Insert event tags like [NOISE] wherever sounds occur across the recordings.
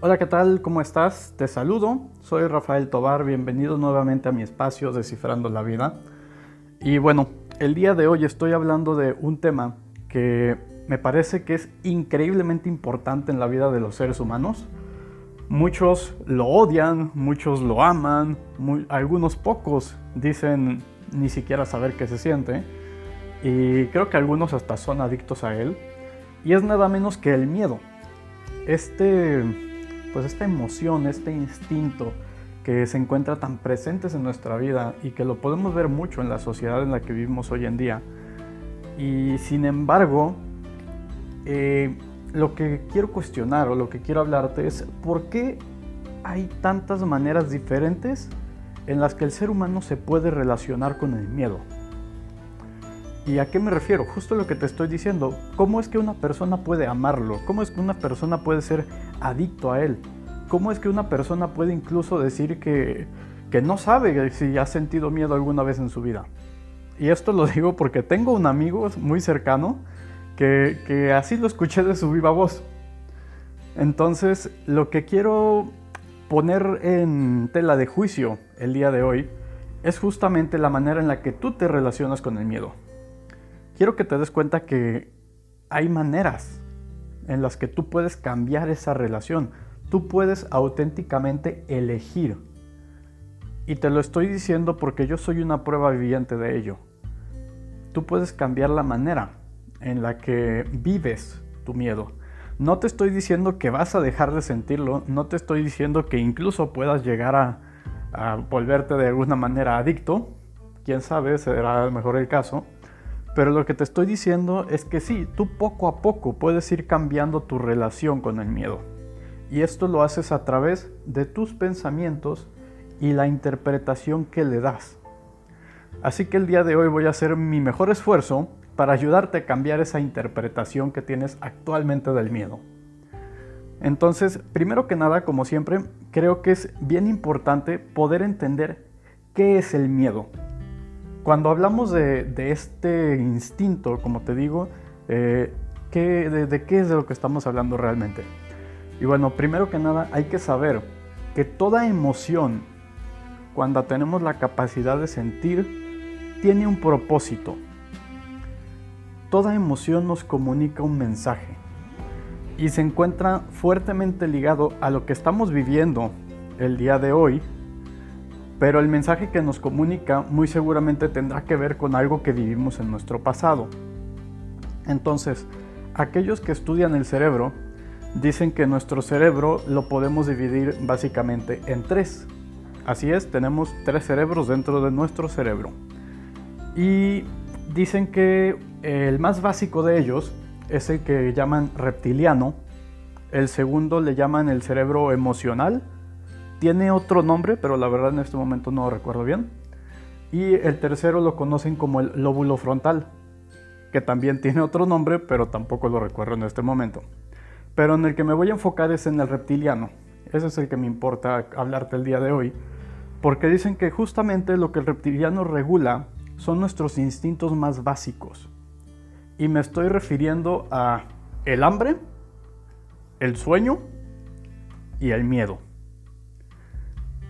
Hola, ¿qué tal? ¿Cómo estás? Te saludo. Soy Rafael Tobar. Bienvenido nuevamente a mi espacio Descifrando la Vida. Y bueno, el día de hoy estoy hablando de un tema que me parece que es increíblemente importante en la vida de los seres humanos. Muchos lo odian, muchos lo aman, algunos pocos dicen ni siquiera saber qué se siente. Y creo que algunos hasta son adictos a él. Y es nada menos que el miedo. Este pues esta emoción, este instinto que se encuentra tan presentes en nuestra vida y que lo podemos ver mucho en la sociedad en la que vivimos hoy en día. Y sin embargo, eh, lo que quiero cuestionar o lo que quiero hablarte es por qué hay tantas maneras diferentes en las que el ser humano se puede relacionar con el miedo. ¿Y a qué me refiero? Justo lo que te estoy diciendo. ¿Cómo es que una persona puede amarlo? ¿Cómo es que una persona puede ser adicto a él? ¿Cómo es que una persona puede incluso decir que, que no sabe si ha sentido miedo alguna vez en su vida? Y esto lo digo porque tengo un amigo muy cercano que, que así lo escuché de su viva voz. Entonces, lo que quiero poner en tela de juicio el día de hoy es justamente la manera en la que tú te relacionas con el miedo quiero que te des cuenta que hay maneras en las que tú puedes cambiar esa relación. Tú puedes auténticamente elegir. Y te lo estoy diciendo porque yo soy una prueba viviente de ello. Tú puedes cambiar la manera en la que vives tu miedo. No te estoy diciendo que vas a dejar de sentirlo, no te estoy diciendo que incluso puedas llegar a, volverte de alguna manera adicto. Quién sabe, será mejor el caso pero lo que te estoy diciendo es que sí, tú poco a poco puedes ir cambiando tu relación con el miedo. Y esto lo haces a través de tus pensamientos y la interpretación que le das. Así que el día de hoy voy a hacer mi mejor esfuerzo para ayudarte a cambiar esa interpretación que tienes actualmente del miedo. Entonces, primero que nada, como siempre, creo que es bien importante poder entender qué es el miedo. Cuando hablamos de, este instinto, como te digo, eh, de, qué es de lo que estamos hablando realmente? Y bueno, primero que nada hay que saber que toda emoción, cuando tenemos la capacidad de sentir, tiene un propósito. Toda emoción nos comunica un mensaje y se encuentra fuertemente ligado a lo que estamos viviendo el día de hoy pero el mensaje que nos comunica muy seguramente tendrá que ver con algo que vivimos en nuestro pasado. Entonces, aquellos que estudian el cerebro dicen que nuestro cerebro lo podemos dividir básicamente en tres. Así es, tenemos tres cerebros dentro de nuestro cerebro. Y dicen que el más básico de ellos es el que llaman reptiliano, el segundo le llaman el cerebro emocional, tiene otro nombre, pero la verdad en este momento no lo recuerdo bien. Y el tercero lo conocen como el lóbulo frontal, que también [LAUGHS] tiene otro nombre, pero tampoco lo recuerdo en este momento. Pero en el que me voy a enfocar es en el reptiliano. Ese es el que me importa hablarte el día de hoy, porque dicen que justamente lo que el reptiliano regula son nuestros instintos más básicos. Y me estoy refiriendo a el hambre, el sueño y el miedo.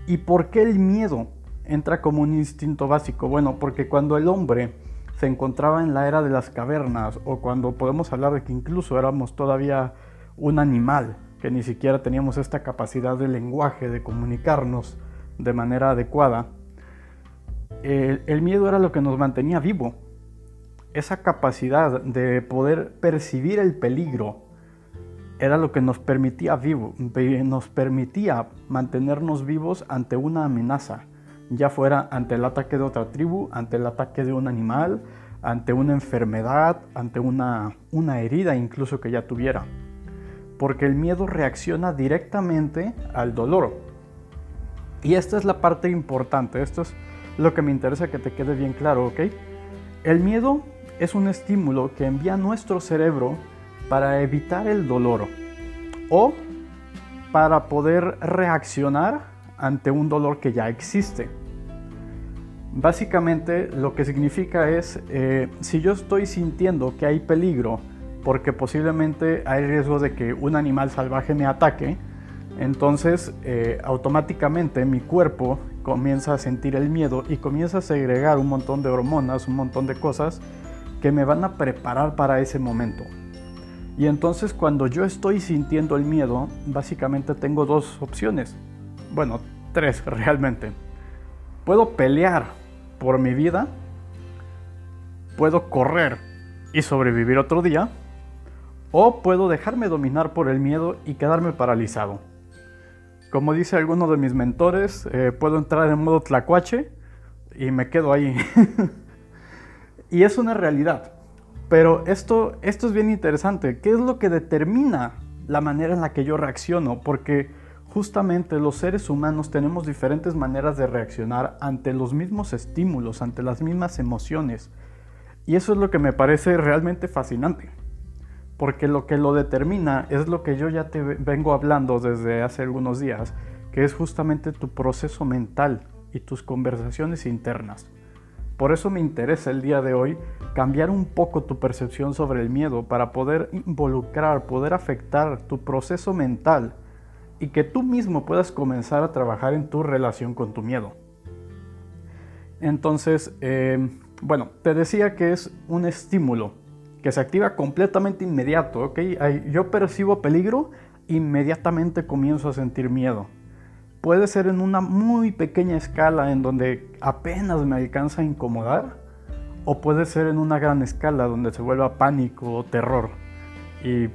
¿Y por qué el miedo entra como un instinto básico? Bueno, porque cuando el hombre se encontraba en la era de las cavernas o cuando podemos hablar de que incluso éramos todavía un animal, que ni siquiera teníamos esta capacidad de lenguaje, de comunicarnos de manera adecuada, el, el miedo era lo que nos mantenía vivo. Esa capacidad de poder percibir el peligro, era lo que nos permitía, vivo, nos permitía mantenernos vivos ante una amenaza, ya fuera ante el ataque de otra tribu, ante el ataque de un animal, ante una enfermedad, ante una, una herida incluso que ya tuviera. Porque el miedo reacciona directamente al dolor. Y esta es la parte importante, esto es lo que me interesa que te quede bien claro, ¿ok? El miedo es un estímulo que envía nuestro cerebro para evitar el dolor o para poder reaccionar ante un dolor que ya existe. Básicamente lo que significa es, eh, si yo estoy sintiendo que hay peligro, porque posiblemente hay riesgo de que un animal salvaje me ataque, Entonces, eh, automáticamente mi cuerpo comienza a sentir el miedo y comienza a segregar un montón de hormonas, un montón de cosas que me van a preparar para ese momento. Y entonces cuando yo estoy sintiendo el miedo, básicamente tengo dos opciones. Bueno, tres [LAUGHS] realmente. Puedo pelear por mi vida, puedo correr y sobrevivir otro día, o puedo dejarme dominar por el miedo y quedarme paralizado. Como dice alguno de mis mentores, eh, puedo entrar en modo tlacuache y me quedo ahí. [LAUGHS] y es una realidad. Pero esto, esto es bien interesante. ¿Qué es lo que determina la manera en la que yo reacciono? Porque justamente los seres humanos tenemos diferentes maneras de reaccionar ante los mismos estímulos, ante las mismas emociones. Y eso es lo que me parece realmente fascinante porque lo que lo determina es lo que yo ya te vengo hablando desde hace algunos días, que es justamente tu proceso mental y tus conversaciones internas. Por eso me interesa el día de hoy cambiar un poco tu percepción sobre el miedo para poder involucrar, poder afectar tu proceso mental y que tú mismo puedas comenzar a trabajar en tu relación con tu miedo. Entonces, eh, bueno, te decía que es un estímulo que se activa completamente inmediato, ¿ok? Yo percibo peligro, inmediatamente comienzo a sentir miedo. Puede ser en una muy pequeña escala en donde apenas me alcanza a incomodar, o puede ser en una gran escala donde se vuelva pánico o terror. Y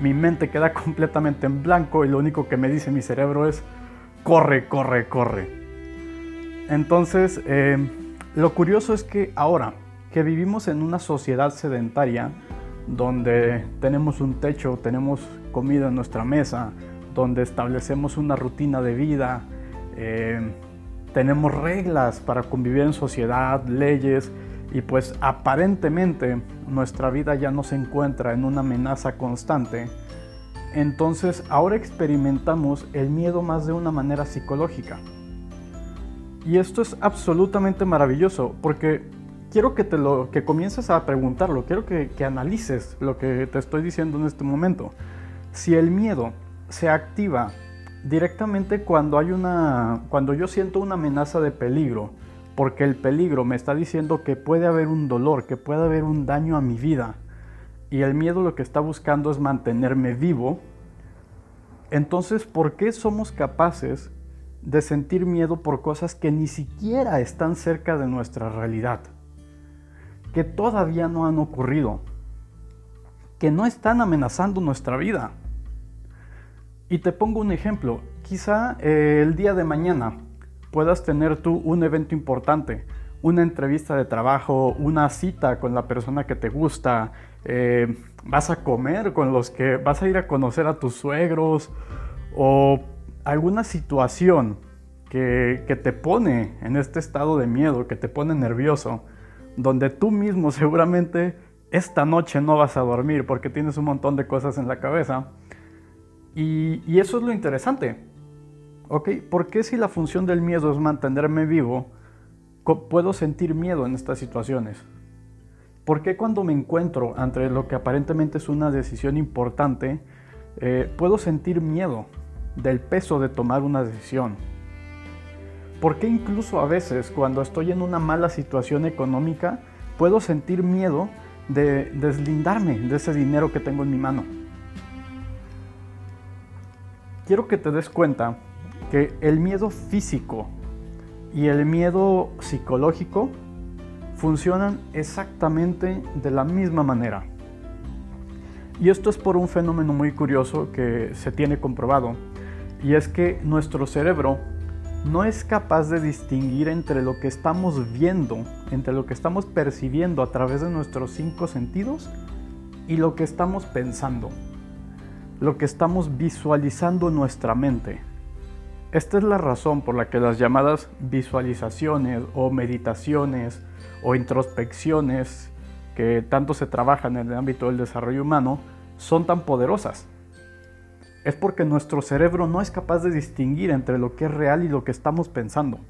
mi mente queda [LAUGHS] completamente en blanco y lo único que me dice mi cerebro es, corre, corre, corre. Entonces, eh, lo curioso es que ahora, que vivimos en una sociedad sedentaria donde tenemos un techo, tenemos comida en nuestra mesa, donde establecemos una rutina de vida, eh, tenemos reglas para convivir en sociedad, leyes, y pues aparentemente nuestra vida ya no se encuentra en una amenaza constante. Entonces ahora experimentamos el miedo más de una manera psicológica. Y esto es absolutamente maravilloso porque quiero que, te lo, que comiences a preguntarlo, quiero que, que analices lo que te estoy diciendo en este momento. Si el miedo se activa directamente cuando hay una cuando yo siento una amenaza de peligro, porque el peligro me está diciendo que puede haber un dolor, que puede haber un daño a mi vida, y el miedo lo que está buscando es mantenerme vivo, entonces ¿por qué somos capaces de sentir miedo por cosas que ni siquiera están cerca de nuestra realidad? que todavía no han ocurrido, que no están amenazando nuestra vida. Y te pongo un ejemplo, quizá eh, el día de mañana puedas tener tú un evento importante, una entrevista de trabajo, una cita con la persona que te gusta, eh, vas a comer con los que vas a ir a conocer a tus suegros o alguna situación que, que te pone en este estado de miedo, que te pone nervioso donde tú mismo [LAUGHS] seguramente esta noche no vas a dormir porque tienes un montón de cosas en la cabeza. Y, eso es lo interesante. ¿Ok? ¿Por qué si la función del miedo es mantenerme vivo, puedo sentir miedo en estas situaciones? ¿Por qué cuando me encuentro ante lo que aparentemente es una decisión importante, eh, puedo sentir miedo del peso de tomar una decisión? ¿Por qué incluso a veces cuando estoy en una mala situación económica puedo sentir miedo de deslindarme de ese dinero que tengo en mi mano? Quiero que te des cuenta que el miedo físico y el miedo psicológico funcionan exactamente de la misma manera. Y esto es por un fenómeno muy curioso que se tiene comprobado, y es que nuestro cerebro no es capaz de distinguir entre lo que estamos viendo, entre lo que estamos percibiendo a través de nuestros cinco sentidos y lo que estamos pensando, lo que estamos visualizando en nuestra mente. Esta es la razón por la que las llamadas visualizaciones o meditaciones o introspecciones que tanto se trabajan en el ámbito del desarrollo humano son tan poderosas es porque nuestro cerebro no es capaz de distinguir entre lo que es real y lo que estamos pensando.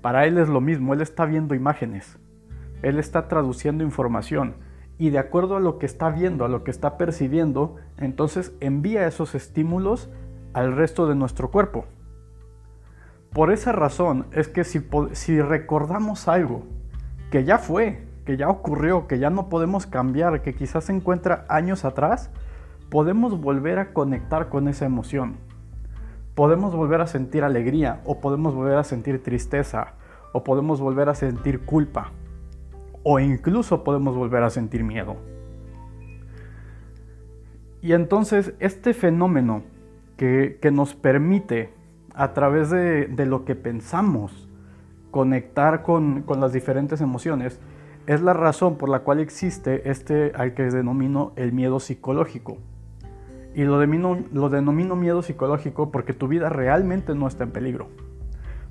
Para él es lo mismo, él está viendo imágenes, él está traduciendo información y de acuerdo a lo que está viendo, a lo que está percibiendo, entonces envía esos estímulos al resto de nuestro cuerpo. Por esa razón es que si, si recordamos algo que ya fue, que ya ocurrió, que ya no podemos cambiar, que quizás se encuentra años atrás, podemos volver a conectar con esa emoción. Podemos volver a sentir alegría o podemos volver a sentir tristeza o podemos volver a sentir culpa o incluso podemos volver a sentir miedo. Y entonces este fenómeno que, nos permite a través de, lo que pensamos conectar con, las diferentes emociones es la razón por la cual existe este al que denomino el miedo psicológico. Y lo, lo denomino miedo psicológico porque tu vida realmente no está en peligro.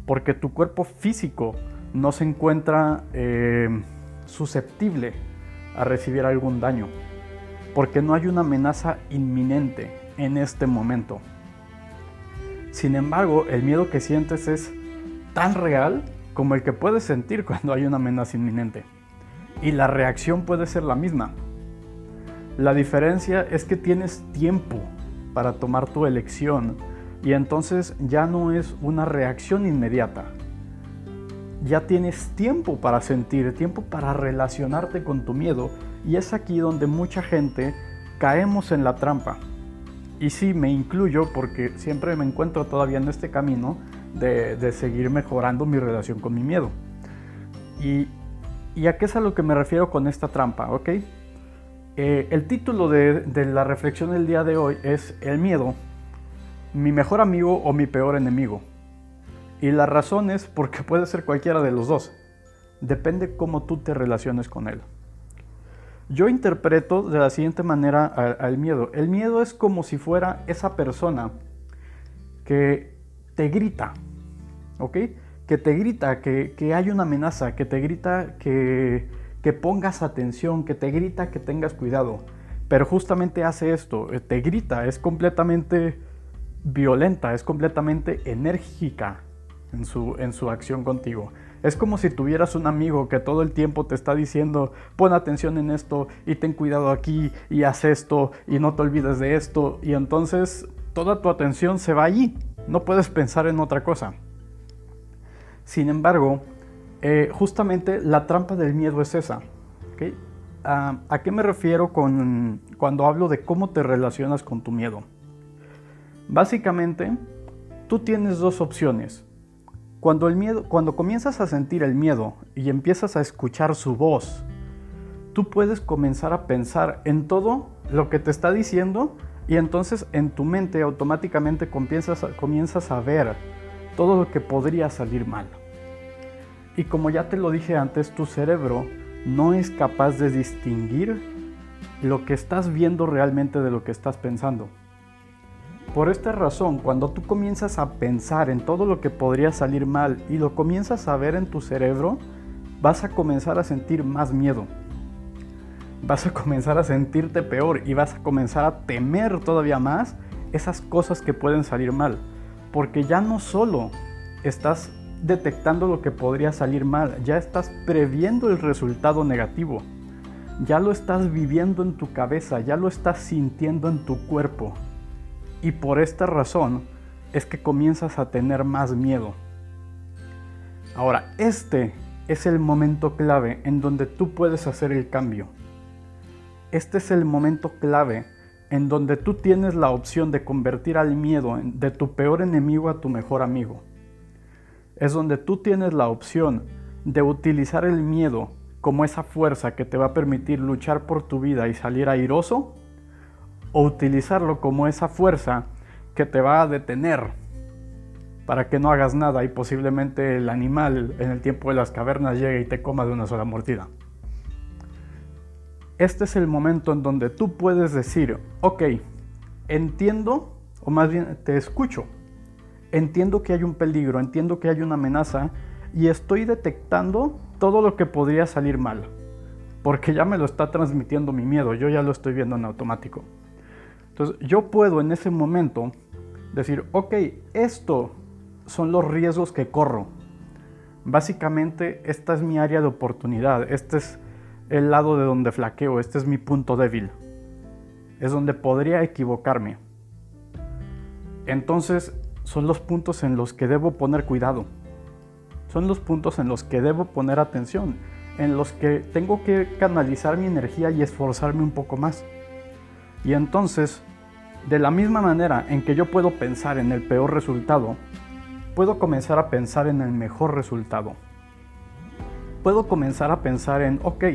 Porque tu cuerpo físico no se encuentra eh, susceptible a recibir algún daño. Porque no hay una amenaza inminente en este momento. Sin embargo, el miedo que sientes es tan real como el que puedes sentir cuando hay una amenaza inminente. Y la reacción puede ser la misma. La diferencia es que tienes tiempo para tomar tu elección y entonces ya no es una reacción inmediata. Ya tienes tiempo para sentir, tiempo para relacionarte con tu miedo y es aquí donde mucha gente caemos en la trampa. Y sí, me incluyo porque siempre me encuentro todavía en este camino de, seguir mejorando mi relación con mi miedo. Y, a qué es a lo que me refiero con esta trampa? ¿Ok? Eh, el título de, de la reflexión del día de hoy es El miedo, mi mejor amigo o mi peor enemigo. Y la razón es porque puede ser cualquiera de los dos. Depende cómo tú te relaciones con él. Yo interpreto de la siguiente manera al, miedo. El miedo es como si fuera esa persona que te grita, ¿ok? Que te grita que, hay una amenaza, que te grita que, que pongas atención, que te grita que tengas cuidado. Pero justamente hace esto, eh, te grita, es completamente violenta, es completamente enérgica en su, en su acción contigo. Es como si tuvieras un amigo que todo el tiempo te está diciendo, pon atención en esto y ten cuidado aquí y haz esto y no te olvides de esto. Y entonces toda tu atención se va allí. No puedes pensar en otra cosa. Sin embargo, eh, justamente la trampa del miedo es esa. Ah, ¿A qué me refiero con, cuando hablo de cómo te relacionas con tu miedo? Básicamente, tú tienes dos opciones cuando, el miedo, cuando comienzas a sentir el miedo y empiezas a escuchar su voz, tú puedes comenzar a pensar en todo lo que te está diciendo y entonces en tu mente automáticamente comienzas, comienzas a ver todo lo que podría salir mal. Y como ya te lo dije antes, tu cerebro no es capaz de distinguir lo que estás viendo realmente de lo que estás pensando. Por esta razón, cuando tú comienzas a pensar en todo lo que podría salir mal y lo comienzas a ver en tu cerebro, vas a comenzar a sentir más miedo. Vas a comenzar a sentirte peor y vas a comenzar a temer todavía más esas cosas que pueden salir mal. Porque ya no solo estás detectando lo que podría salir mal, ya estás previendo el resultado negativo. Ya lo estás viviendo en tu cabeza, ya lo estás sintiendo en tu cuerpo. Y por esta razón es que comienzas a tener más miedo. Ahora, este es el momento clave en donde tú puedes hacer el cambio. Este es el momento clave en donde tú tienes la opción de convertir al miedo de tu peor enemigo a tu mejor amigo. Es donde tú tienes la opción de utilizar el miedo como esa fuerza que te va a permitir luchar por tu vida y salir airoso o utilizarlo como esa fuerza que te va a detener para que no hagas nada y posiblemente el animal en el tiempo de las cavernas llegue y te coma de una sola mordida. Este es el momento en donde tú puedes decir, ok, entiendo, o más bien te escucho, entiendo que hay un peligro, entiendo que hay una amenaza y estoy detectando todo lo que podría salir mal, porque ya me lo está transmitiendo mi miedo, yo ya lo estoy viendo en automático. Entonces yo puedo en ese momento decir, ok, esto son los riesgos que corro. Básicamente esta es mi área de oportunidad, este es el lado de donde flaqueo, este es mi punto débil. Es donde podría equivocarme. entonces son los puntos en los que debo poner cuidado. Son los puntos en los que debo poner atención, en los que tengo que canalizar mi energía y esforzarme un poco más. Y entonces, de la misma manera en que yo puedo pensar en el peor resultado, puedo comenzar a pensar en el mejor resultado. Puedo comenzar a pensar en, ok,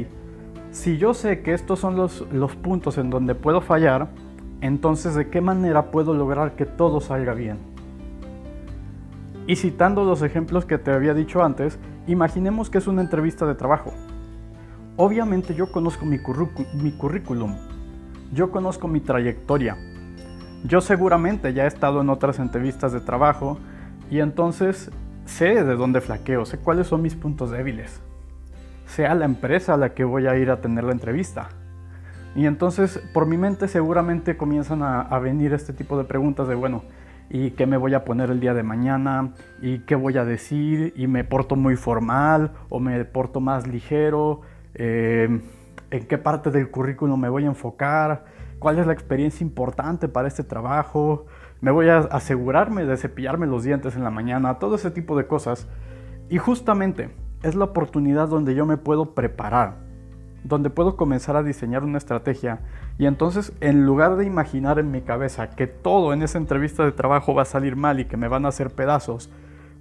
si yo sé que estos son los, los puntos en donde puedo fallar, entonces de qué manera puedo lograr que todo salga bien. Y citando los ejemplos que te había dicho antes, imaginemos que es una entrevista de trabajo. Obviamente yo conozco mi, mi currículum, yo conozco mi trayectoria, yo seguramente ya he estado en otras entrevistas de trabajo y entonces sé de dónde flaqueo, sé cuáles son mis puntos débiles, sea la empresa a la que voy a ir a tener la entrevista. Y entonces por mi mente seguramente comienzan a, a venir este tipo de preguntas de, bueno, y qué me voy a poner el día de mañana y qué voy a decir y me porto muy formal o me porto más ligero, eh, en qué parte del currículum me voy a enfocar, cuál es la experiencia importante para este trabajo, me voy a asegurarme de cepillarme los dientes en la mañana, todo ese tipo de cosas. Y justamente es la oportunidad donde yo me puedo preparar, donde puedo comenzar a diseñar una estrategia y entonces en lugar de imaginar en mi cabeza que todo en esa entrevista de trabajo va a salir mal y que me van a hacer pedazos,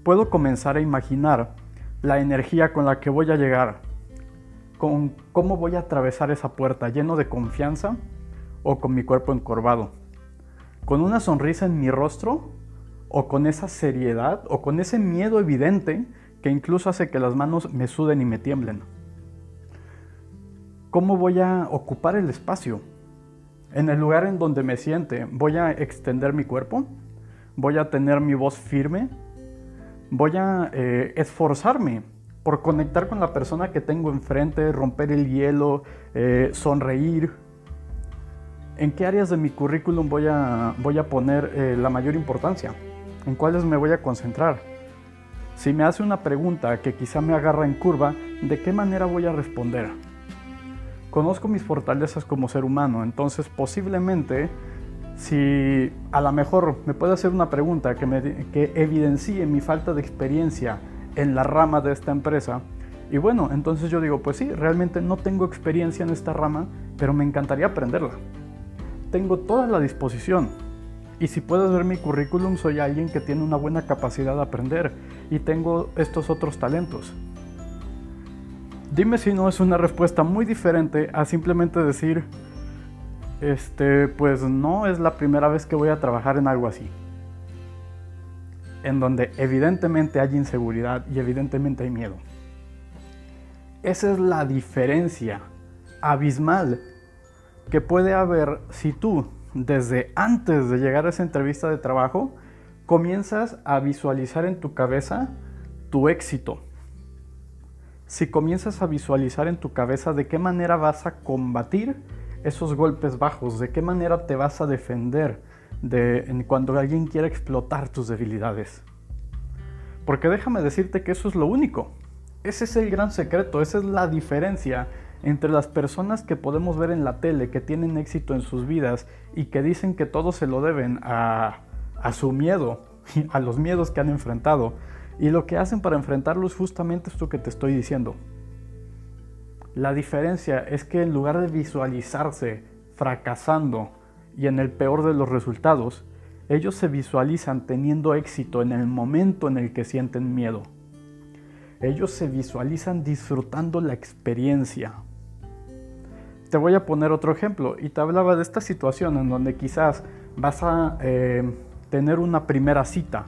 puedo comenzar a imaginar la energía con la que voy a llegar, con cómo voy a atravesar esa puerta lleno de confianza o con mi cuerpo encorvado, con una sonrisa en mi rostro o con esa seriedad o con ese miedo evidente que incluso hace que las manos me suden y me tiemblen. ¿Cómo voy a ocupar el espacio? En el lugar en donde me siente, voy a extender mi cuerpo, voy a tener mi voz firme, voy a eh, esforzarme por conectar con la persona que tengo enfrente, romper el hielo, eh, sonreír. ¿En qué áreas de mi currículum voy a, voy a poner eh, la mayor importancia? ¿En cuáles me voy a concentrar? Si me hace una pregunta que quizá me agarra en curva, ¿de qué manera voy a responder? conozco mis fortalezas como ser humano, entonces posiblemente si a lo mejor me puede hacer una pregunta que, me, que evidencie mi falta de experiencia en la rama de esta empresa, y bueno, entonces yo digo, pues sí, realmente no tengo experiencia en esta rama, pero me encantaría aprenderla. Tengo toda la disposición. Y si puedes ver mi currículum, soy alguien que tiene una buena capacidad de aprender y tengo estos otros talentos. Dime si no es una respuesta muy diferente a simplemente decir, este, pues no es la primera vez que voy a trabajar en algo así. En donde evidentemente hay inseguridad y evidentemente hay miedo. Esa es la diferencia abismal que puede haber si tú, desde antes de llegar a esa entrevista de trabajo, comienzas a visualizar en tu cabeza tu éxito, si comienzas a visualizar en tu cabeza de qué manera vas a combatir esos golpes bajos, de qué manera te vas a defender de, cuando alguien quiera explotar tus debilidades. Porque déjame decirte que eso es lo único. Ese es el gran secreto, esa es la diferencia entre las personas que podemos ver en la tele, que tienen éxito en sus vidas y que dicen que todo se lo deben a, a su miedo, [LAUGHS] a los miedos que han enfrentado, y lo que hacen para enfrentarlos justamente esto que te estoy diciendo. La diferencia es que en lugar de visualizarse fracasando y en el peor de los resultados, ellos se visualizan teniendo éxito en el momento en el que sienten miedo. Ellos se visualizan disfrutando la experiencia. Te voy a poner otro ejemplo y te hablaba de esta situación en donde quizás vas a eh, tener una primera cita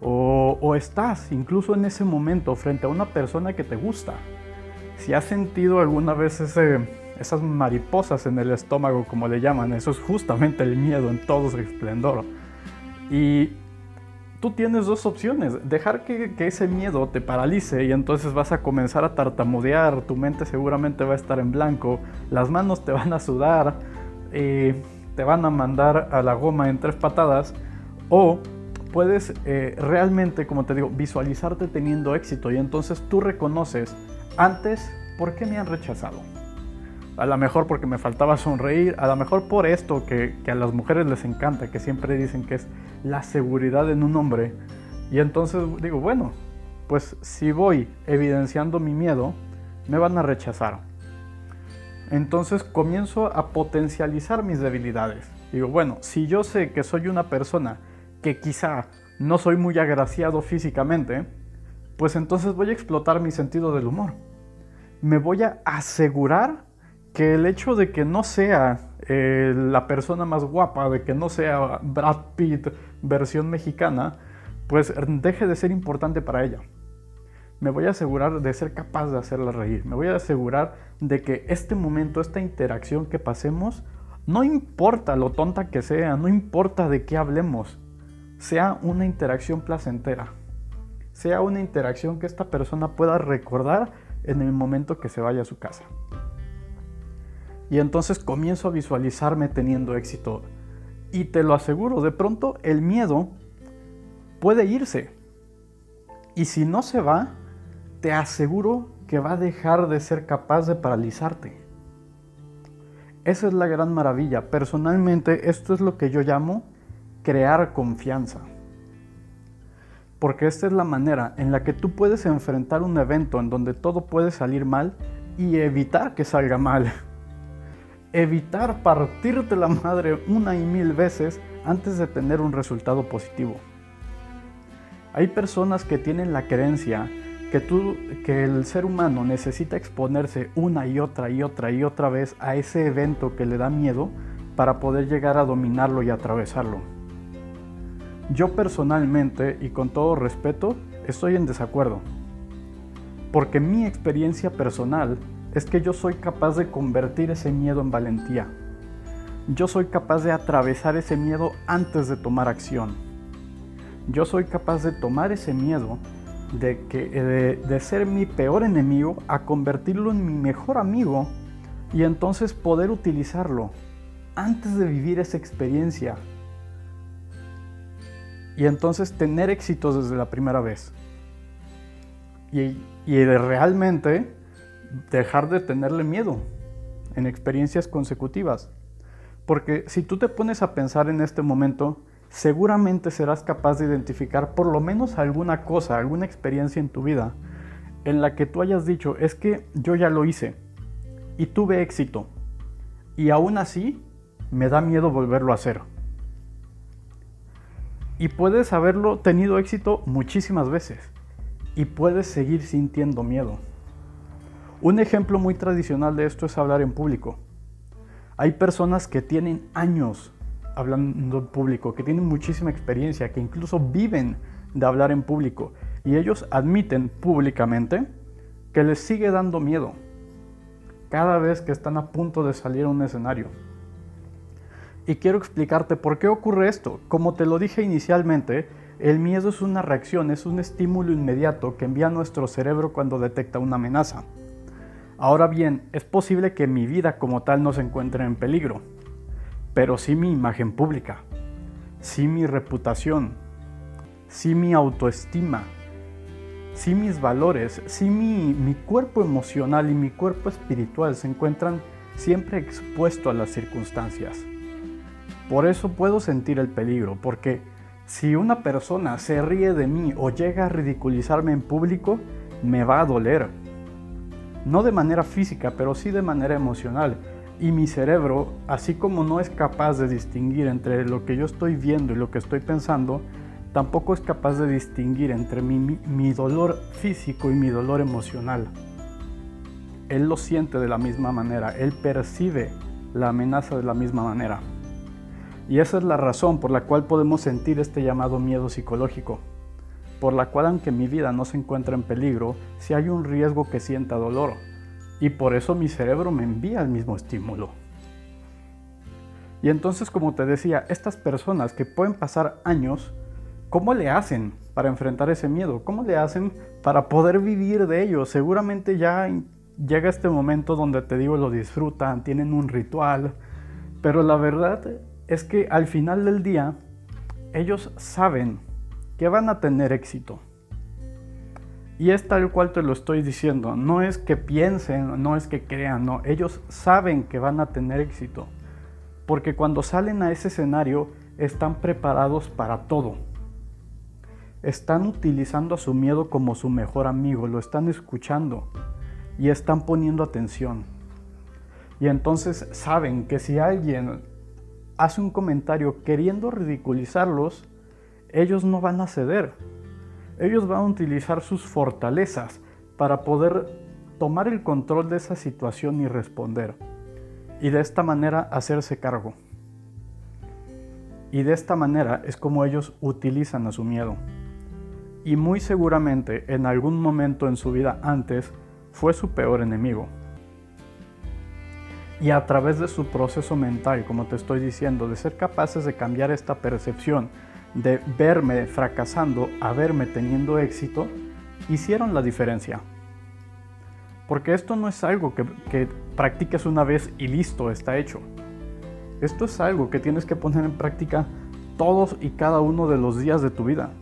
o, estás incluso en ese momento frente a una persona que te gusta. Si has sentido alguna vez esas mariposas en el estómago, como le llaman, eso es justamente el miedo en todo su esplendor. Y tú tienes dos opciones, dejar que, ese miedo te paralice y entonces vas a comenzar a tartamudear, tu mente seguramente va a estar en blanco, las manos te van a sudar, eh, te van a mandar a la goma en tres patadas, o puedes eh, realmente, como te digo, visualizarte teniendo éxito y entonces tú reconoces antes por qué me han rechazado, a lo mejor porque me faltaba sonreír, a lo mejor por esto que, que, a las mujeres les encanta, que siempre dicen que es la seguridad en un hombre. Y entonces digo, bueno, pues si voy evidenciando mi miedo, me van a rechazar. Entonces comienzo a potencializar mis debilidades. Digo, bueno, si yo sé que soy una persona que quizá no soy muy agraciado físicamente, pues entonces voy a explotar mi sentido del humor. Me voy a asegurar que el hecho de que no sea eh, la persona más guapa, de que no sea Brad Pitt versión mexicana, pues deje de ser importante para ella me voy a asegurar de ser capaz de hacerla reír. Me voy a asegurar de que este momento, esta interacción que pasemos, no importa lo tonta que sea, no importa de qué hablemos, sea una interacción placentera. Sea una interacción que esta persona pueda recordar en el momento que se vaya a su casa. Y entonces comienzo a visualizarme teniendo éxito. Y te lo aseguro, de pronto el miedo puede irse. Y si no se va, te aseguro que va a dejar de ser capaz de paralizarte. Esa es la gran maravilla. Personalmente esto es lo que yo llamo crear confianza. Porque esta es la manera en la que tú puedes enfrentar un evento en donde todo puede salir mal y evitar que salga mal. [LAUGHS] Evitar partirte la madre una y mil veces antes de tener un resultado positivo. Hay personas que tienen la creencia que, tú, que el ser humano necesita exponerse una y otra y otra y otra vez a ese evento que le da miedo para poder llegar a dominarlo y atravesarlo. Yo personalmente y con todo respeto estoy en desacuerdo, porque mi experiencia personal es que yo soy capaz de convertir ese miedo en valentía. Yo soy capaz de atravesar ese miedo antes de tomar acción. Yo soy capaz de tomar ese miedo de, que, eh, de, ser mi peor enemigo a convertirlo en mi mejor amigo y entonces poder utilizarlo antes de vivir esa experiencia y entonces tener éxitos desde la primera vez. Y, y realmente dejar de tenerle miedo en experiencias consecutivas. Porque si tú te pones a pensar en este momento, seguramente serás capaz de identificar por lo menos alguna cosa, alguna experiencia en tu vida en la que tú hayas dicho, es que yo ya lo hice y tuve éxito y aún así me da miedo volverlo a hacer. Y puedes haberlo tenido éxito muchísimas veces y puedes seguir sintiendo miedo. Un ejemplo muy tradicional de esto es hablar en público. Hay personas que tienen años hablando en público, que tienen muchísima experiencia, que incluso viven de hablar en público y ellos admiten públicamente que les sigue dando miedo cada vez que están a punto de salir a un escenario. Y quiero explicarte por qué ocurre esto. Como te lo dije inicialmente, el miedo es una reacción, es un estímulo inmediato que envía nuestro cerebro cuando detecta una amenaza. Ahora bien, es posible que mi vida como tal no se encuentre en peligro, pero sí mi imagen pública, sí mi reputación, sí mi autoestima, sí mis valores, sí mi, mi cuerpo emocional y mi cuerpo espiritual se encuentran siempre expuestos a las circunstancias. Por eso puedo sentir el peligro, porque si una persona se ríe de mí o llega a ridiculizarme en público, me va a doler. No de manera física, pero sí de manera emocional y mi cerebro, así como no es capaz de distinguir entre lo que yo estoy viendo y lo que estoy pensando, tampoco es capaz de distinguir entre mi, dolor físico y mi dolor emocional. Él lo siente de la misma manera, él percibe la amenaza de la misma manera. Y esa es la razón por la cual podemos sentir este llamado miedo psicológico, por la cual aunque mi vida no se encuentra en peligro, si hay un riesgo que sienta dolor, y por eso mi cerebro me envía el mismo estímulo. Y entonces, como te decía, estas personas que pueden pasar años, ¿cómo le hacen para enfrentar ese miedo? ¿Cómo le hacen para poder vivir de ello? Seguramente ya llega este momento donde te digo lo disfrutan, tienen un ritual, pero la verdad es que al final del día ellos saben que van a tener éxito. Y es tal cual te lo estoy diciendo. No es que piensen, no es que crean, no. Ellos saben que van a tener éxito. Porque cuando salen a ese escenario están preparados para todo. Están utilizando a su miedo como su mejor amigo, lo están escuchando y están poniendo atención. Y entonces saben que si alguien hace un comentario queriendo ridiculizarlos, ellos no van a ceder ellos van a utilizar sus fortalezas para poder tomar el control de esa situación y responder. Y de esta manera hacerse cargo. Y de esta manera es como ellos utilizan a su miedo. Y muy seguramente en algún momento en su vida antes fue su peor enemigo. Y a través de su proceso mental, como te estoy diciendo, de ser capaces de cambiar esta percepción de verme fracasando a verme teniendo éxito, hicieron la diferencia. Porque esto no es algo que, que practiques una vez y listo, está hecho. Esto es algo que tienes que poner en práctica todos y cada uno de los días de tu vida.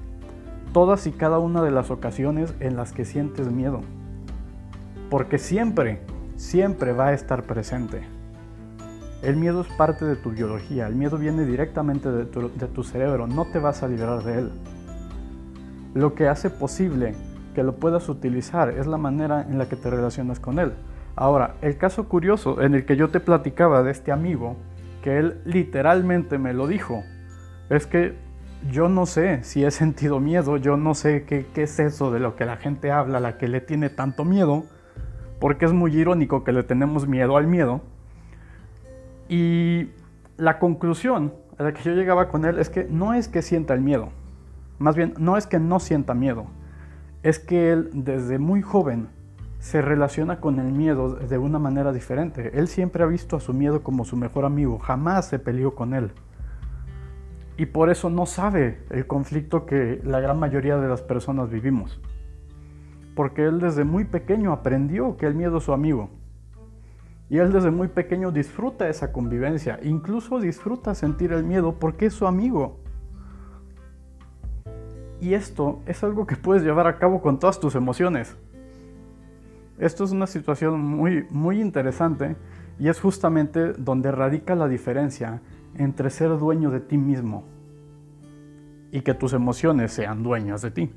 Todas y cada una de las ocasiones en las que sientes miedo. Porque siempre, siempre va a estar presente. El miedo es parte de tu biología, el miedo viene directamente de tu, cerebro, no te vas a liberar de él. Lo que hace posible que lo puedas utilizar es la manera en la que te relacionas con él. Ahora, el caso curioso en el que yo te platicaba de este amigo, que él literalmente me lo dijo, es que yo no sé si he sentido miedo, yo no sé qué, es eso de lo que la gente habla, la que le tiene tanto miedo, porque es muy irónico que le tenemos miedo al miedo y la conclusión a la que yo llegaba con él es que no es que sienta el miedo, más bien no es que no sienta miedo, es que él desde muy joven se relaciona con el miedo de una manera diferente. Él siempre ha visto a su miedo como su mejor amigo, jamás se peleó con él. Y por eso no sabe el conflicto que la gran mayoría de las personas vivimos. Porque él desde muy pequeño aprendió que el miedo es su amigo. Y él desde muy pequeño disfruta esa convivencia, incluso disfruta sentir el miedo porque es su amigo. Y esto es algo que puedes llevar a cabo con todas tus emociones. Esto es una situación muy, muy interesante y es justamente donde radica la diferencia entre ser dueño de ti mismo y que tus emociones sean dueñas de ti.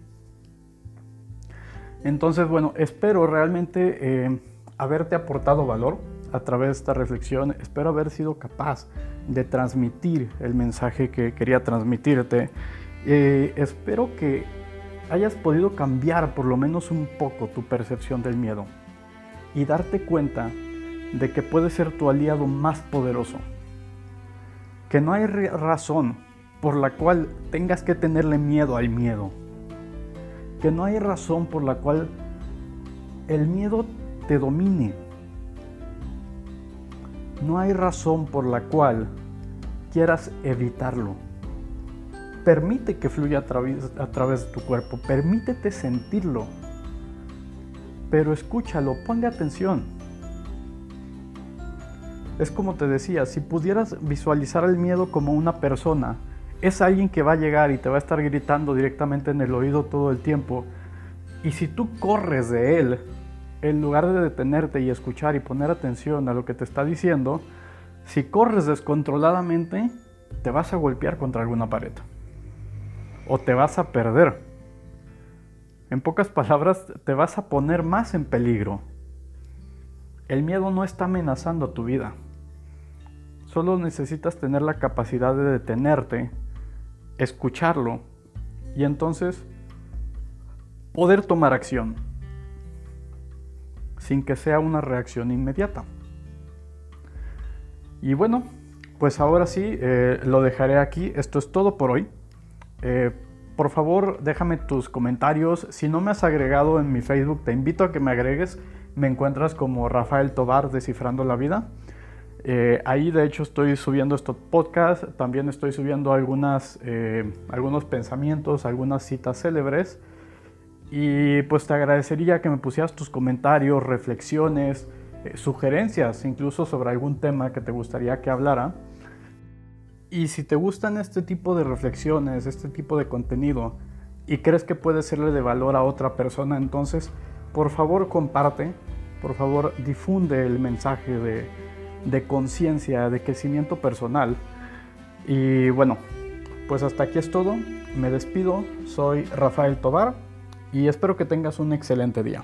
Entonces, bueno, espero realmente eh, haberte aportado valor a través de esta reflexión. Espero haber sido capaz de transmitir el mensaje que quería transmitirte. Eh, espero que hayas podido cambiar por lo menos un poco tu percepción del miedo y darte cuenta de que puede ser tu aliado más poderoso. Que no hay razón por la cual tengas que tenerle miedo al miedo. Que no hay razón por la cual el miedo te domine no hay razón por la cual quieras evitarlo. Permite que fluya a través, de tu cuerpo, permítete sentirlo, pero escúchalo, ponle atención. Es como te decía, si pudieras visualizar el miedo como una persona, es alguien que va a llegar y te va a estar gritando directamente en el oído todo el tiempo. Y si tú corres de él, en lugar de detenerte y escuchar y poner atención a lo que te está diciendo, si corres descontroladamente, te vas a golpear contra alguna pared. O te vas a perder. En pocas palabras, te vas a poner más en peligro. El miedo no está amenazando tu vida. Solo necesitas tener la capacidad de detenerte, escucharlo y entonces poder tomar acción sin que sea una reacción inmediata. Y bueno, pues ahora sí, eh, lo dejaré aquí. Esto es todo por hoy. Eh, por favor, déjame tus comentarios. Si no me has agregado en mi Facebook, te invito a que me agregues. Me encuentras como Rafael Tobar Descifrando la Vida. Eh, ahí de hecho estoy subiendo estos podcasts, también estoy subiendo algunas, algunos pensamientos, algunas citas célebres y pues te agradecería que me pusieras tus comentarios, reflexiones, eh, sugerencias, incluso sobre algún tema que te gustaría que hablara. Y si te gustan este tipo de reflexiones, este tipo de contenido, y crees que puede serle de valor a otra persona, entonces por favor comparte, por favor difunde el mensaje de, de conciencia, de crecimiento personal. Y bueno, pues hasta aquí es todo. Me despido. Soy Rafael Tobar y espero que tengas un excelente día.